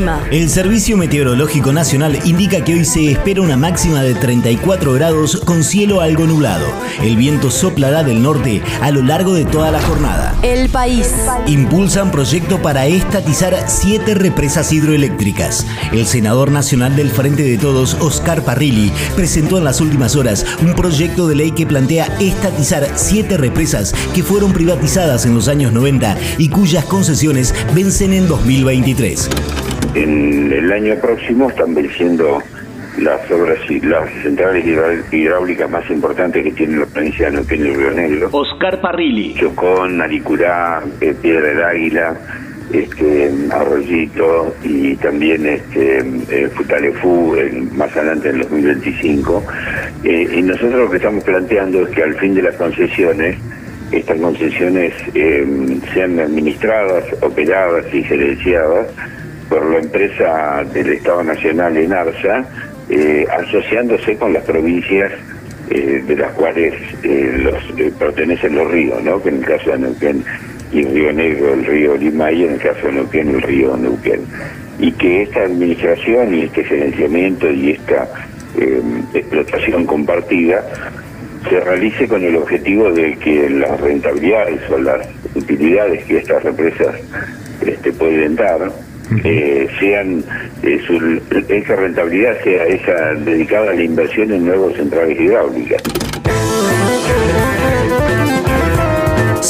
El clima. El Servicio Meteorológico Nacional indica que hoy se espera una máxima de 34 grados con cielo algo nublado. El viento soplará del norte a lo largo de toda la jornada. El país. Impulsan proyecto para estatizar siete represas hidroeléctricas. El senador nacional del Frente de Todos, Oscar Parrilli, presentó en las últimas horas un proyecto de ley que plantea estatizar siete represas que fueron privatizadas en los años 90 y cuyas concesiones vencen en 2023. En el año próximo están venciendo las obras y las centrales hidráulicas más importantes que tiene la provincia de Neuquén y Río Negro. Oscar Parrilli. Chocón, Aricurá, eh, Piedra del Águila, este, Arroyito y también este, eh, Futalefú más adelante en el 2025. Eh, y nosotros lo que estamos planteando es que al fin de las concesiones, estas concesiones sean administradas, operadas y gerenciadas por la empresa del Estado Nacional en Arsa, eh, asociándose con las provincias eh, de las cuales eh, los pertenecen los ríos, ¿no? que en el caso de Neuquén y Río Negro, el río Limay, en el caso de Neuquén, el río Neuquén. Y que esta administración y este gerenciamiento y esta explotación compartida se realice con el objetivo de que las rentabilidades o las utilidades que estas represas este, pueden dar eh, sean eh, esa rentabilidad sea esa dedicada a la inversión en nuevos centrales hidráulicas.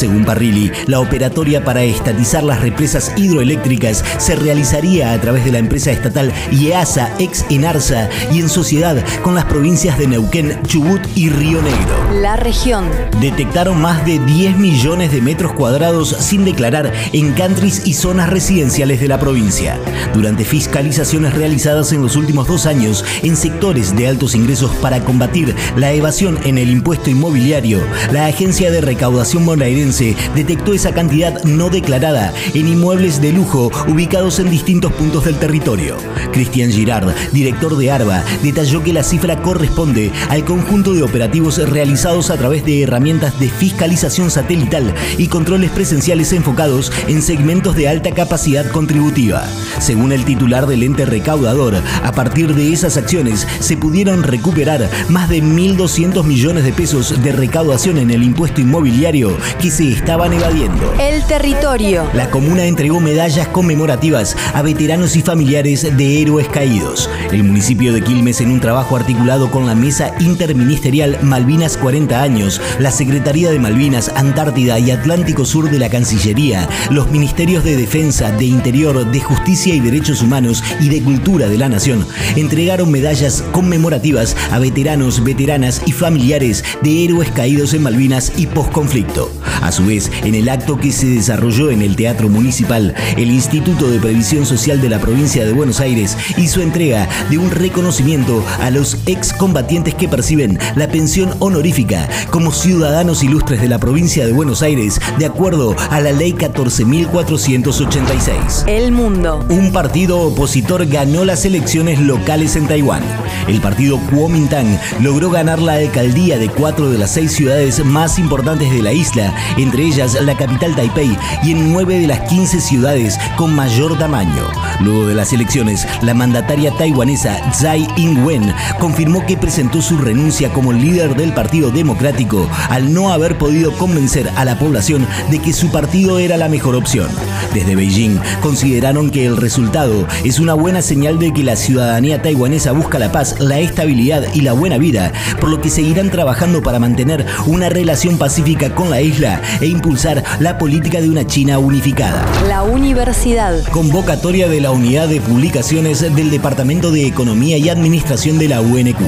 Según Parrilli, la operatoria para estatizar las represas hidroeléctricas se realizaría a través de la empresa estatal IEASA, ex Enarsa, y en sociedad con las provincias de Neuquén, Chubut y Río Negro. La región. Detectaron más de 10 millones de metros cuadrados sin declarar en countries y zonas residenciales de la provincia. Durante fiscalizaciones realizadas en los últimos dos años en sectores de altos ingresos para combatir la evasión en el impuesto inmobiliario, la Agencia de Recaudación Bonaerense detectó esa cantidad no declarada en inmuebles de lujo ubicados en distintos puntos del territorio. Cristian Girard, director de ARBA, detalló que la cifra corresponde al conjunto de operativos realizados a través de herramientas de fiscalización satelital y controles presenciales enfocados en segmentos de alta capacidad contributiva. Según el titular del ente recaudador, a partir de esas acciones se pudieron recuperar más de 1.200 millones de pesos de recaudación en el impuesto inmobiliario que se estaban evadiendo. El territorio. La comuna entregó medallas conmemorativas a veteranos y familiares de héroes caídos. El municipio de Quilmes, en un trabajo articulado con la Mesa Interministerial Malvinas 40 años, la Secretaría de Malvinas, Antártida y Atlántico Sur de la Cancillería, los Ministerios de Defensa, de Interior, de Justicia y Derechos Humanos y de Cultura de la Nación, entregaron medallas conmemorativas a veteranos, veteranas y familiares de héroes caídos en Malvinas y posconflicto. A su vez, en el acto que se desarrolló en el Teatro Municipal, el Instituto de Previsión Social de la provincia de Buenos Aires hizo entrega de un reconocimiento a los excombatientes que perciben la pensión honorífica como ciudadanos ilustres de la provincia de Buenos Aires de acuerdo a la ley 14.486. El mundo. Un partido opositor ganó las elecciones locales en Taiwán. El partido Kuomintang logró ganar la alcaldía de cuatro de las seis ciudades más importantes de la isla entre ellas la capital Taipei y en nueve de las 15 ciudades con mayor tamaño. Luego de las elecciones, la mandataria taiwanesa Tsai Ing-wen confirmó que presentó su renuncia como líder del Partido Democrático al no haber podido convencer a la población de que su partido era la mejor opción. Desde Beijing consideraron que el resultado es una buena señal de que la ciudadanía taiwanesa busca la paz, la estabilidad y la buena vida, por lo que seguirán trabajando para mantener una relación pacífica con la isla e impulsar la política de una China unificada. La universidad. Convocatoria de la Unidad de Publicaciones del Departamento de Economía y Administración de la UNQ.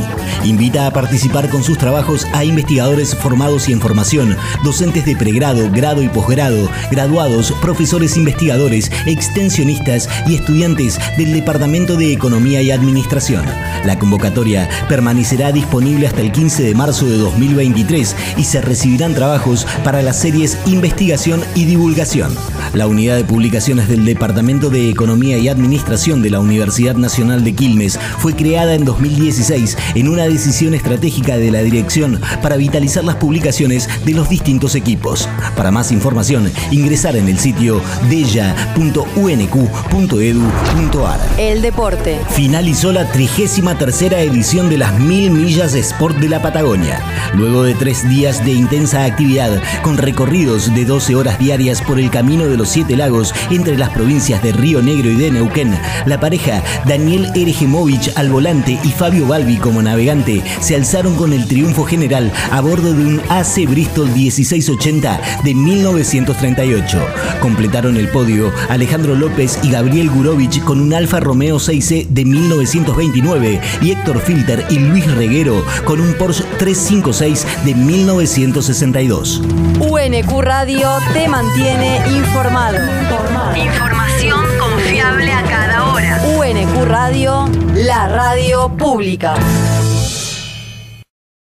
Invita a participar con sus trabajos a investigadores formados y en formación, docentes de pregrado, grado y posgrado, graduados, profesores investigadores, extensionistas y estudiantes del Departamento de Economía y Administración. La convocatoria permanecerá disponible hasta el 15 de marzo de 2023 y se recibirán trabajos para las series Investigación y Divulgación. La unidad de publicaciones del Departamento de Economía y Administración de la Universidad Nacional de Quilmes fue creada en 2016 en una decisión estratégica de la dirección para vitalizar las publicaciones de los distintos equipos. Para más información, ingresar en el sitio deya.unq.edu.ar. El deporte. Finalizó la 33 edición de las Mil Millas Sport de la Patagonia. Luego de tres días de intensa actividad, con recorridos de 12 horas diarias por el camino de los Siete Lagos entre las provincias de Río Negro y de Neuquén, la pareja Daniel Erejemovich al volante y Fabio Balbi como navegante se alzaron con el triunfo general a bordo de un AC Bristol 1680 de 1938. Completaron el podio Alejandro López y Gabriel Gurovich con un Alfa Romeo 6C de 1929 y Héctor Filter y Luis Reguero con un Porsche 356 de 1962. UNQ Radio te mantiene informado. Información confiable a cada hora. UNQ Radio, la radio pública.